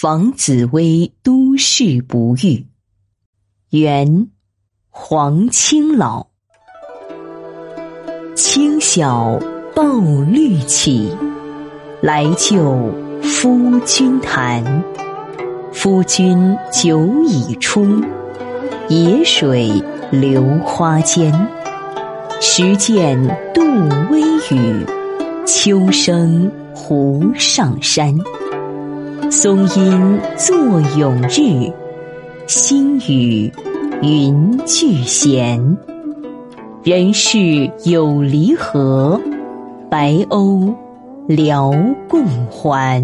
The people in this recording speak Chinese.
防紫薇都市不遇。元，黄清老。清晓抱绿绮，来就夫君谈。夫君久已出，野水流花间。时见杜微雨，秋声湖上山。松阴作永日，心雨云俱闲。人世有离合，白鸥聊共还。